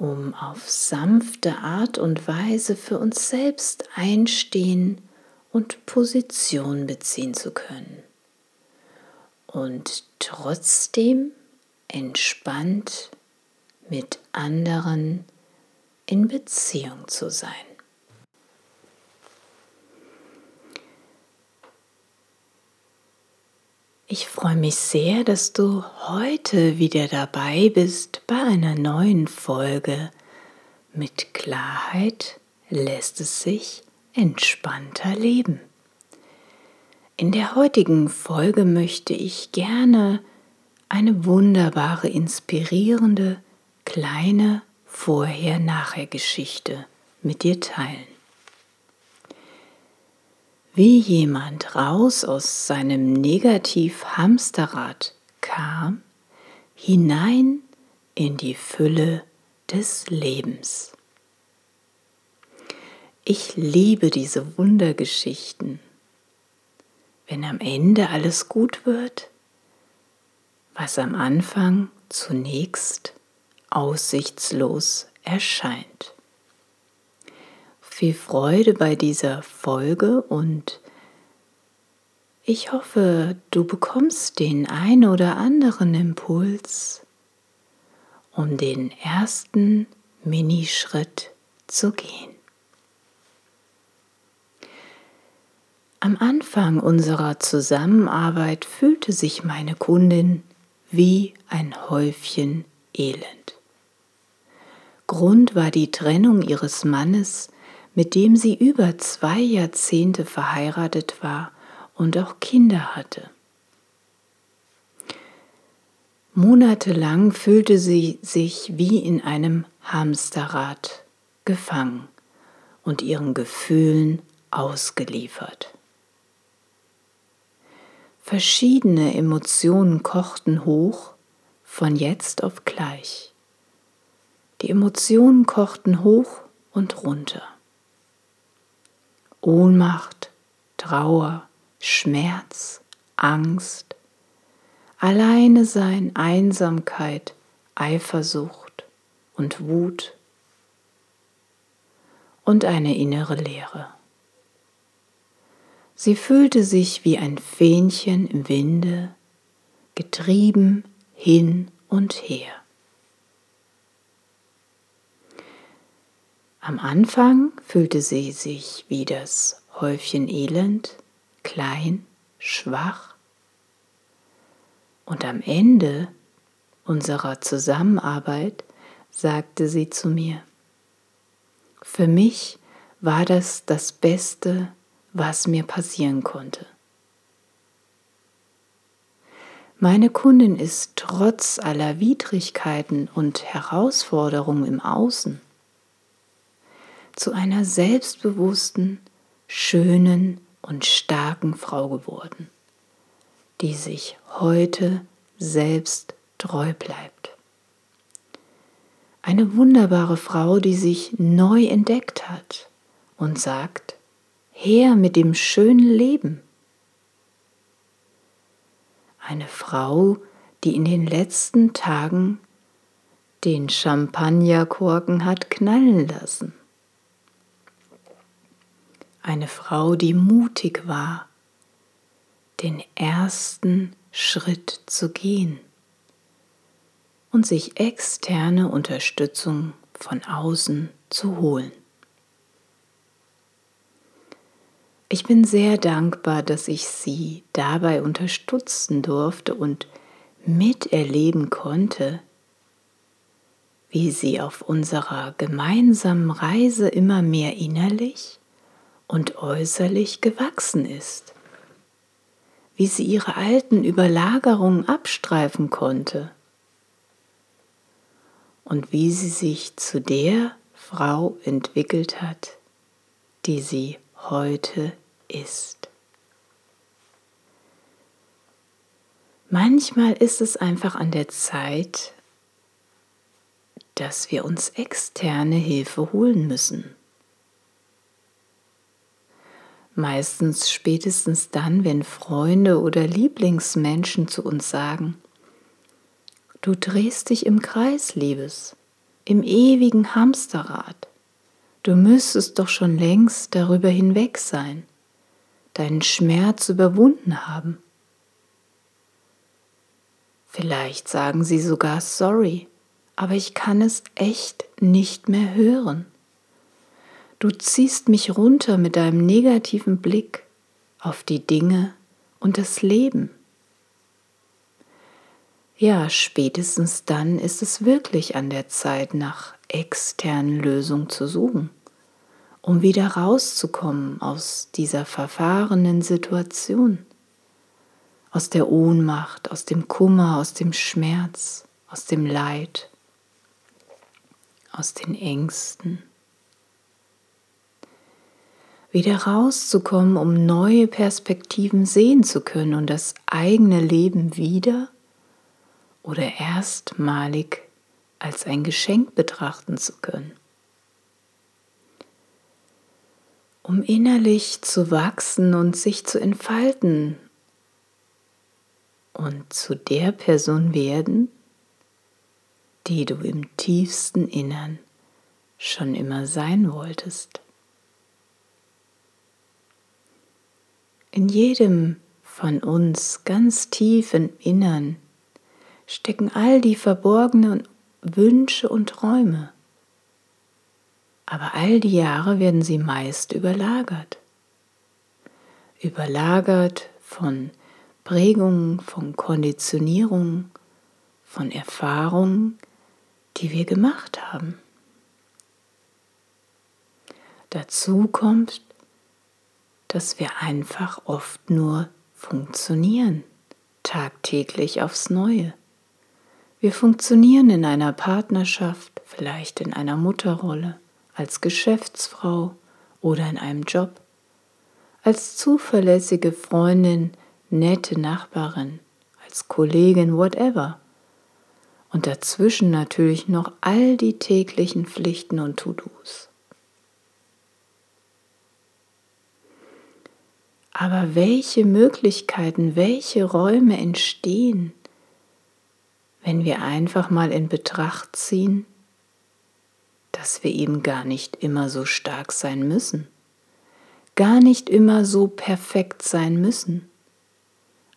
um auf sanfte Art und Weise für uns selbst einstehen und Position beziehen zu können. Und trotzdem entspannt mit anderen in Beziehung zu sein. Ich freue mich sehr, dass du heute wieder dabei bist bei einer neuen Folge. Mit Klarheit lässt es sich entspannter leben. In der heutigen Folge möchte ich gerne eine wunderbare, inspirierende, kleine Vorher-Nachher-Geschichte mit dir teilen wie jemand raus aus seinem Negativ-Hamsterrad kam, hinein in die Fülle des Lebens. Ich liebe diese Wundergeschichten. Wenn am Ende alles gut wird, was am Anfang zunächst aussichtslos erscheint viel Freude bei dieser Folge und ich hoffe, du bekommst den ein oder anderen Impuls, um den ersten Minischritt zu gehen. Am Anfang unserer Zusammenarbeit fühlte sich meine Kundin wie ein Häufchen Elend. Grund war die Trennung ihres Mannes, mit dem sie über zwei Jahrzehnte verheiratet war und auch Kinder hatte. Monatelang fühlte sie sich wie in einem Hamsterrad gefangen und ihren Gefühlen ausgeliefert. Verschiedene Emotionen kochten hoch von jetzt auf gleich. Die Emotionen kochten hoch und runter. Ohnmacht, Trauer, Schmerz, Angst, Alleine sein, Einsamkeit, Eifersucht und Wut und eine innere Leere. Sie fühlte sich wie ein Fähnchen im Winde, getrieben hin und her. Am Anfang fühlte sie sich wie das Häufchen Elend, klein, schwach. Und am Ende unserer Zusammenarbeit sagte sie zu mir, für mich war das das Beste, was mir passieren konnte. Meine Kundin ist trotz aller Widrigkeiten und Herausforderungen im Außen zu einer selbstbewussten, schönen und starken Frau geworden, die sich heute selbst treu bleibt. Eine wunderbare Frau, die sich neu entdeckt hat und sagt, her mit dem schönen Leben. Eine Frau, die in den letzten Tagen den Champagnerkorken hat knallen lassen eine Frau, die mutig war, den ersten Schritt zu gehen und sich externe Unterstützung von außen zu holen. Ich bin sehr dankbar, dass ich Sie dabei unterstützen durfte und miterleben konnte, wie sie auf unserer gemeinsamen Reise immer mehr innerlich und äußerlich gewachsen ist, wie sie ihre alten Überlagerungen abstreifen konnte und wie sie sich zu der Frau entwickelt hat, die sie heute ist. Manchmal ist es einfach an der Zeit, dass wir uns externe Hilfe holen müssen. Meistens spätestens dann, wenn Freunde oder Lieblingsmenschen zu uns sagen, du drehst dich im Kreis, Liebes, im ewigen Hamsterrad. Du müsstest doch schon längst darüber hinweg sein, deinen Schmerz überwunden haben. Vielleicht sagen sie sogar sorry, aber ich kann es echt nicht mehr hören. Du ziehst mich runter mit deinem negativen Blick auf die Dinge und das Leben. Ja, spätestens dann ist es wirklich an der Zeit, nach externen Lösungen zu suchen, um wieder rauszukommen aus dieser verfahrenen Situation, aus der Ohnmacht, aus dem Kummer, aus dem Schmerz, aus dem Leid aus den Ängsten. Wieder rauszukommen, um neue Perspektiven sehen zu können und das eigene Leben wieder oder erstmalig als ein Geschenk betrachten zu können. Um innerlich zu wachsen und sich zu entfalten und zu der Person werden, die du im tiefsten Innern schon immer sein wolltest. In jedem von uns ganz tief im Innern stecken all die verborgenen Wünsche und Träume. Aber all die Jahre werden sie meist überlagert. Überlagert von Prägungen, von Konditionierungen, von Erfahrungen, die wir gemacht haben. Dazu kommt, dass wir einfach oft nur funktionieren, tagtäglich aufs Neue. Wir funktionieren in einer Partnerschaft, vielleicht in einer Mutterrolle, als Geschäftsfrau oder in einem Job, als zuverlässige Freundin, nette Nachbarin, als Kollegin, whatever und dazwischen natürlich noch all die täglichen Pflichten und To-Dos. Aber welche Möglichkeiten, welche Räume entstehen, wenn wir einfach mal in Betracht ziehen, dass wir eben gar nicht immer so stark sein müssen, gar nicht immer so perfekt sein müssen,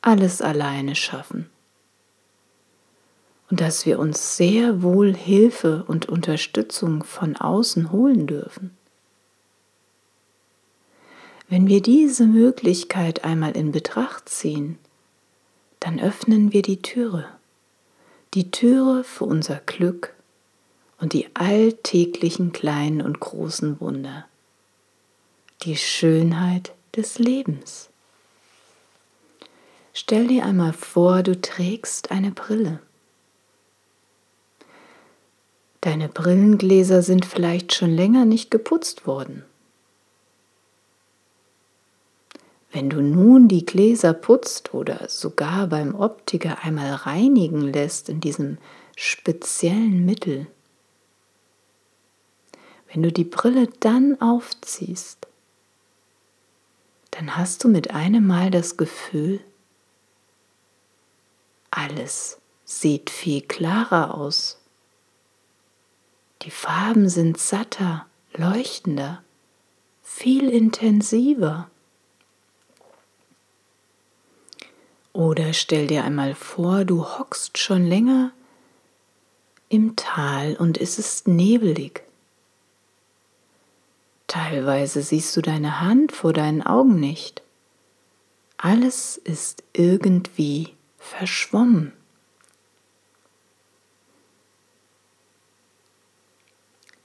alles alleine schaffen und dass wir uns sehr wohl Hilfe und Unterstützung von außen holen dürfen. Wenn wir diese Möglichkeit einmal in Betracht ziehen, dann öffnen wir die Türe, die Türe für unser Glück und die alltäglichen kleinen und großen Wunder, die Schönheit des Lebens. Stell dir einmal vor, du trägst eine Brille. Deine Brillengläser sind vielleicht schon länger nicht geputzt worden. Wenn du nun die Gläser putzt oder sogar beim Optiker einmal reinigen lässt in diesem speziellen Mittel, wenn du die Brille dann aufziehst, dann hast du mit einem Mal das Gefühl, alles sieht viel klarer aus. Die Farben sind satter, leuchtender, viel intensiver. Oder stell dir einmal vor, du hockst schon länger im Tal und es ist nebelig. Teilweise siehst du deine Hand vor deinen Augen nicht. Alles ist irgendwie verschwommen.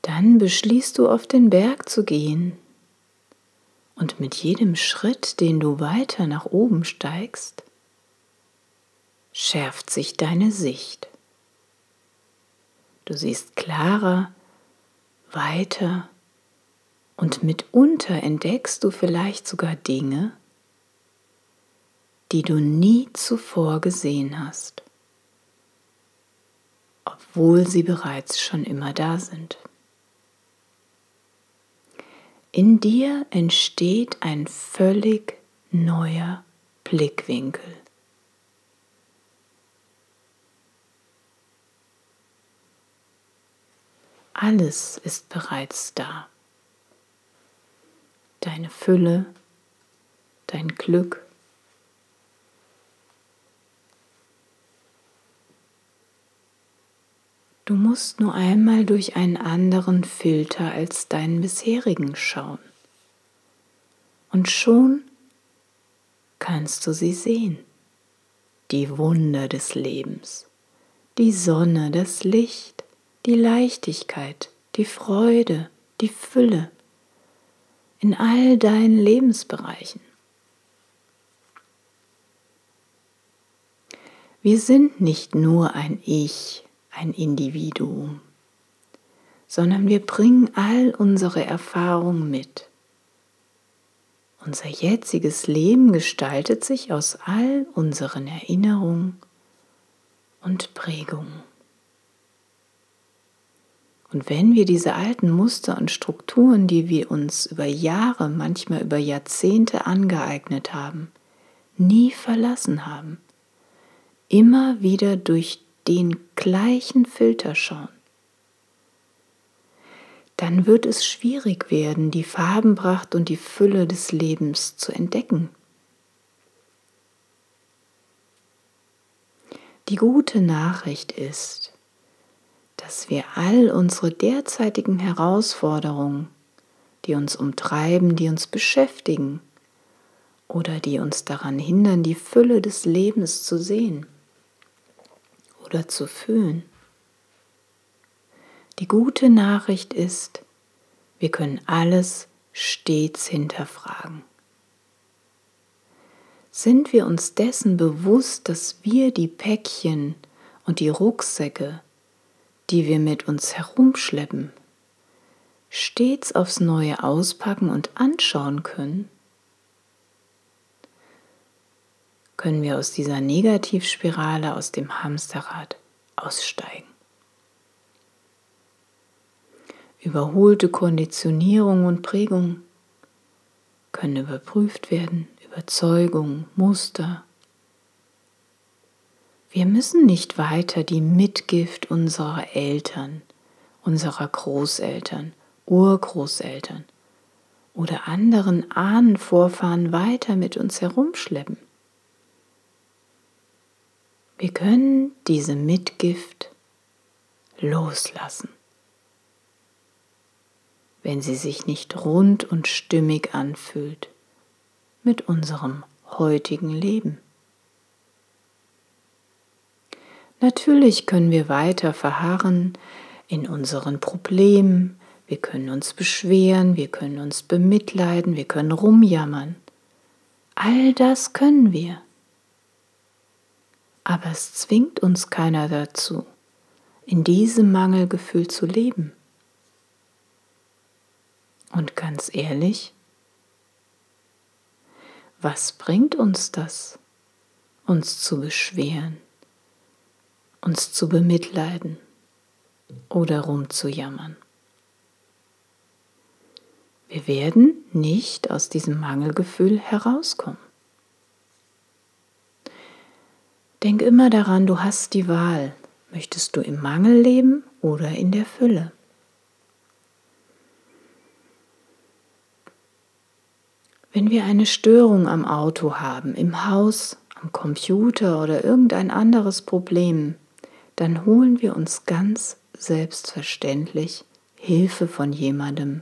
Dann beschließt du auf den Berg zu gehen und mit jedem Schritt, den du weiter nach oben steigst, schärft sich deine Sicht. Du siehst klarer, weiter und mitunter entdeckst du vielleicht sogar Dinge, die du nie zuvor gesehen hast, obwohl sie bereits schon immer da sind. In dir entsteht ein völlig neuer Blickwinkel. Alles ist bereits da. Deine Fülle, dein Glück, Du musst nur einmal durch einen anderen Filter als deinen bisherigen schauen. Und schon kannst du sie sehen. Die Wunder des Lebens, die Sonne, das Licht, die Leichtigkeit, die Freude, die Fülle in all deinen Lebensbereichen. Wir sind nicht nur ein Ich ein Individuum, sondern wir bringen all unsere Erfahrungen mit. Unser jetziges Leben gestaltet sich aus all unseren Erinnerungen und Prägungen. Und wenn wir diese alten Muster und Strukturen, die wir uns über Jahre, manchmal über Jahrzehnte angeeignet haben, nie verlassen haben, immer wieder durch den gleichen Filter schauen, dann wird es schwierig werden, die Farbenpracht und die Fülle des Lebens zu entdecken. Die gute Nachricht ist, dass wir all unsere derzeitigen Herausforderungen, die uns umtreiben, die uns beschäftigen oder die uns daran hindern, die Fülle des Lebens zu sehen, oder zu fühlen. Die gute Nachricht ist, wir können alles stets hinterfragen. Sind wir uns dessen bewusst, dass wir die Päckchen und die Rucksäcke, die wir mit uns herumschleppen, stets aufs Neue auspacken und anschauen können? können wir aus dieser Negativspirale, aus dem Hamsterrad aussteigen. Überholte Konditionierung und Prägung können überprüft werden, Überzeugungen, Muster. Wir müssen nicht weiter die Mitgift unserer Eltern, unserer Großeltern, Urgroßeltern oder anderen Ahnenvorfahren weiter mit uns herumschleppen. Wir können diese Mitgift loslassen, wenn sie sich nicht rund und stimmig anfühlt mit unserem heutigen Leben. Natürlich können wir weiter verharren in unseren Problemen, wir können uns beschweren, wir können uns bemitleiden, wir können rumjammern. All das können wir. Aber es zwingt uns keiner dazu, in diesem Mangelgefühl zu leben. Und ganz ehrlich, was bringt uns das, uns zu beschweren, uns zu bemitleiden oder rumzujammern? Wir werden nicht aus diesem Mangelgefühl herauskommen. Denk immer daran, du hast die Wahl. Möchtest du im Mangel leben oder in der Fülle? Wenn wir eine Störung am Auto haben, im Haus, am Computer oder irgendein anderes Problem, dann holen wir uns ganz selbstverständlich Hilfe von jemandem,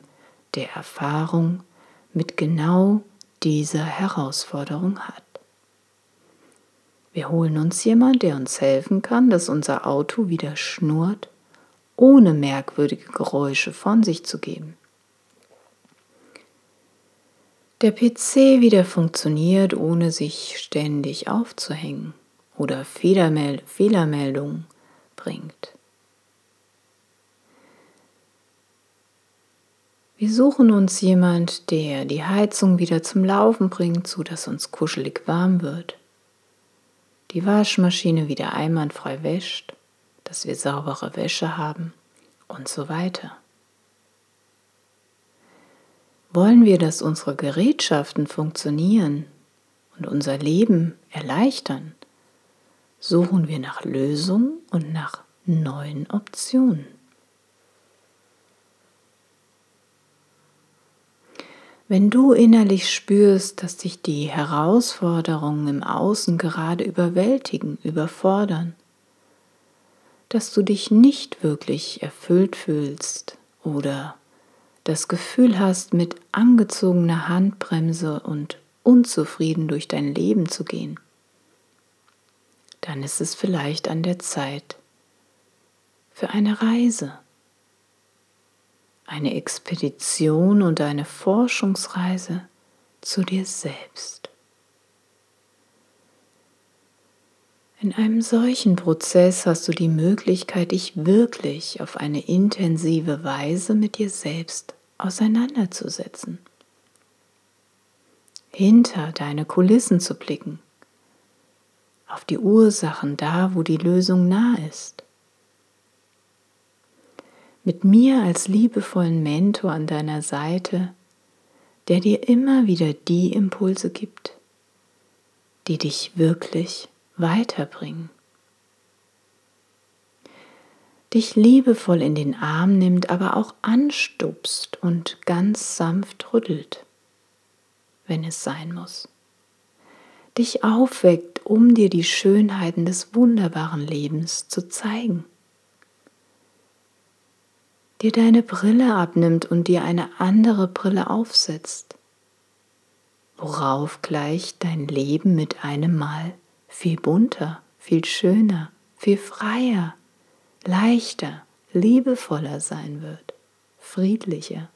der Erfahrung mit genau dieser Herausforderung hat. Wir holen uns jemand, der uns helfen kann, dass unser Auto wieder schnurrt, ohne merkwürdige Geräusche von sich zu geben. Der PC wieder funktioniert, ohne sich ständig aufzuhängen oder Fehlermeldungen bringt. Wir suchen uns jemand, der die Heizung wieder zum Laufen bringt, so dass uns kuschelig warm wird. Die Waschmaschine wieder einwandfrei wäscht, dass wir saubere Wäsche haben und so weiter. Wollen wir, dass unsere Gerätschaften funktionieren und unser Leben erleichtern, suchen wir nach Lösungen und nach neuen Optionen. Wenn du innerlich spürst, dass dich die Herausforderungen im Außen gerade überwältigen, überfordern, dass du dich nicht wirklich erfüllt fühlst oder das Gefühl hast, mit angezogener Handbremse und unzufrieden durch dein Leben zu gehen, dann ist es vielleicht an der Zeit für eine Reise eine Expedition und eine Forschungsreise zu dir selbst. In einem solchen Prozess hast du die Möglichkeit, dich wirklich auf eine intensive Weise mit dir selbst auseinanderzusetzen, hinter deine Kulissen zu blicken, auf die Ursachen da, wo die Lösung nah ist mit mir als liebevollen Mentor an deiner Seite, der dir immer wieder die Impulse gibt, die dich wirklich weiterbringen. Dich liebevoll in den Arm nimmt, aber auch anstupst und ganz sanft rüttelt, wenn es sein muss. Dich aufweckt, um dir die Schönheiten des wunderbaren Lebens zu zeigen dir deine Brille abnimmt und dir eine andere Brille aufsetzt, worauf gleich dein Leben mit einem Mal viel bunter, viel schöner, viel freier, leichter, liebevoller sein wird, friedlicher.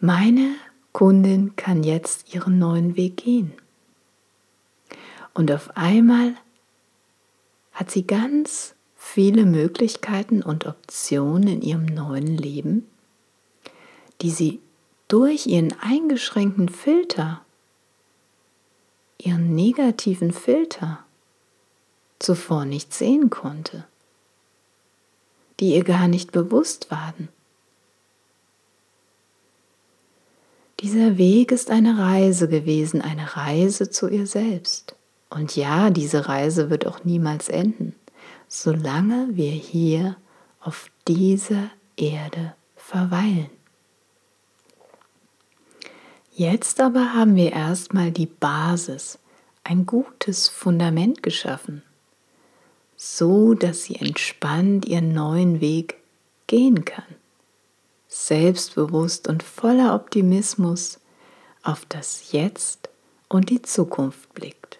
Meine Kundin kann jetzt ihren neuen Weg gehen. Und auf einmal hat sie ganz viele Möglichkeiten und Optionen in ihrem neuen Leben, die sie durch ihren eingeschränkten Filter, ihren negativen Filter zuvor nicht sehen konnte, die ihr gar nicht bewusst waren. Dieser Weg ist eine Reise gewesen, eine Reise zu ihr selbst. Und ja, diese Reise wird auch niemals enden solange wir hier auf dieser Erde verweilen. Jetzt aber haben wir erstmal die Basis, ein gutes Fundament geschaffen, so dass sie entspannt ihren neuen Weg gehen kann, selbstbewusst und voller Optimismus auf das Jetzt und die Zukunft blickt.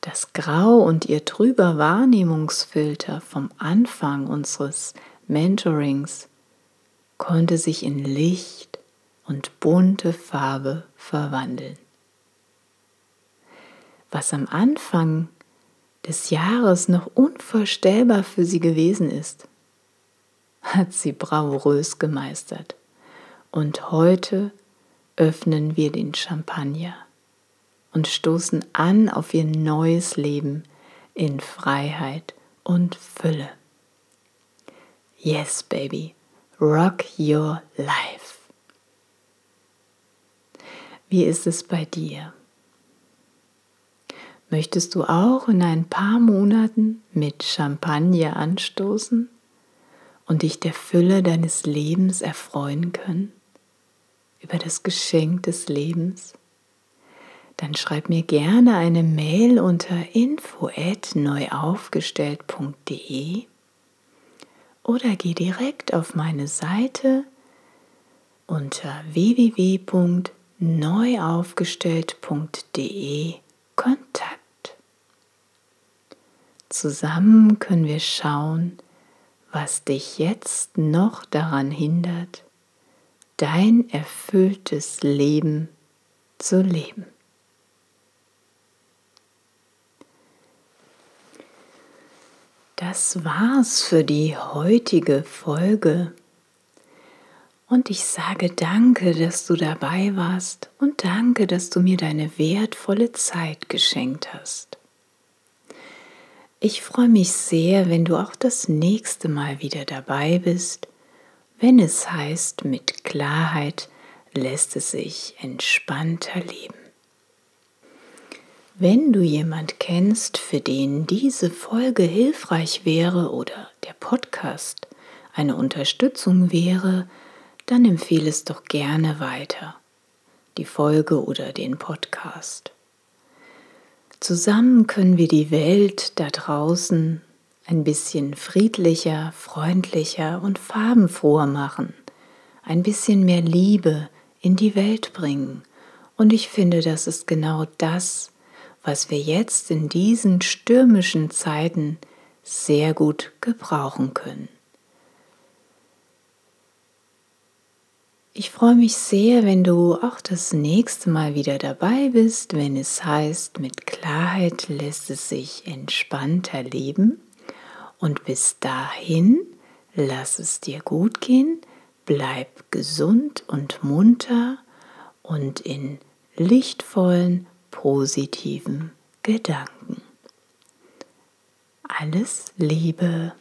Das Grau und ihr trüber Wahrnehmungsfilter vom Anfang unseres Mentorings konnte sich in Licht und bunte Farbe verwandeln. Was am Anfang des Jahres noch unvorstellbar für sie gewesen ist, hat sie bravourös gemeistert. Und heute öffnen wir den Champagner und stoßen an auf ihr neues Leben in Freiheit und Fülle. Yes, baby, rock your life. Wie ist es bei dir? Möchtest du auch in ein paar Monaten mit Champagner anstoßen und dich der Fülle deines Lebens erfreuen können? Über das Geschenk des Lebens? dann schreib mir gerne eine Mail unter info@neuaufgestellt.de oder geh direkt auf meine Seite unter www.neuaufgestellt.de Kontakt. Zusammen können wir schauen, was dich jetzt noch daran hindert, dein erfülltes Leben zu leben. Das war's für die heutige Folge. Und ich sage danke, dass du dabei warst und danke, dass du mir deine wertvolle Zeit geschenkt hast. Ich freue mich sehr, wenn du auch das nächste Mal wieder dabei bist, wenn es heißt, mit Klarheit lässt es sich entspannter leben. Wenn du jemand kennst, für den diese Folge hilfreich wäre oder der Podcast eine Unterstützung wäre, dann empfehle es doch gerne weiter, die Folge oder den Podcast. Zusammen können wir die Welt da draußen ein bisschen friedlicher, freundlicher und farbenfroher machen, ein bisschen mehr Liebe in die Welt bringen. Und ich finde, das ist genau das, was wir jetzt in diesen stürmischen Zeiten sehr gut gebrauchen können. Ich freue mich sehr, wenn du auch das nächste Mal wieder dabei bist, wenn es heißt, mit Klarheit lässt es sich entspannter leben. Und bis dahin, lass es dir gut gehen, bleib gesund und munter und in lichtvollen positiven Gedanken. Alles Liebe.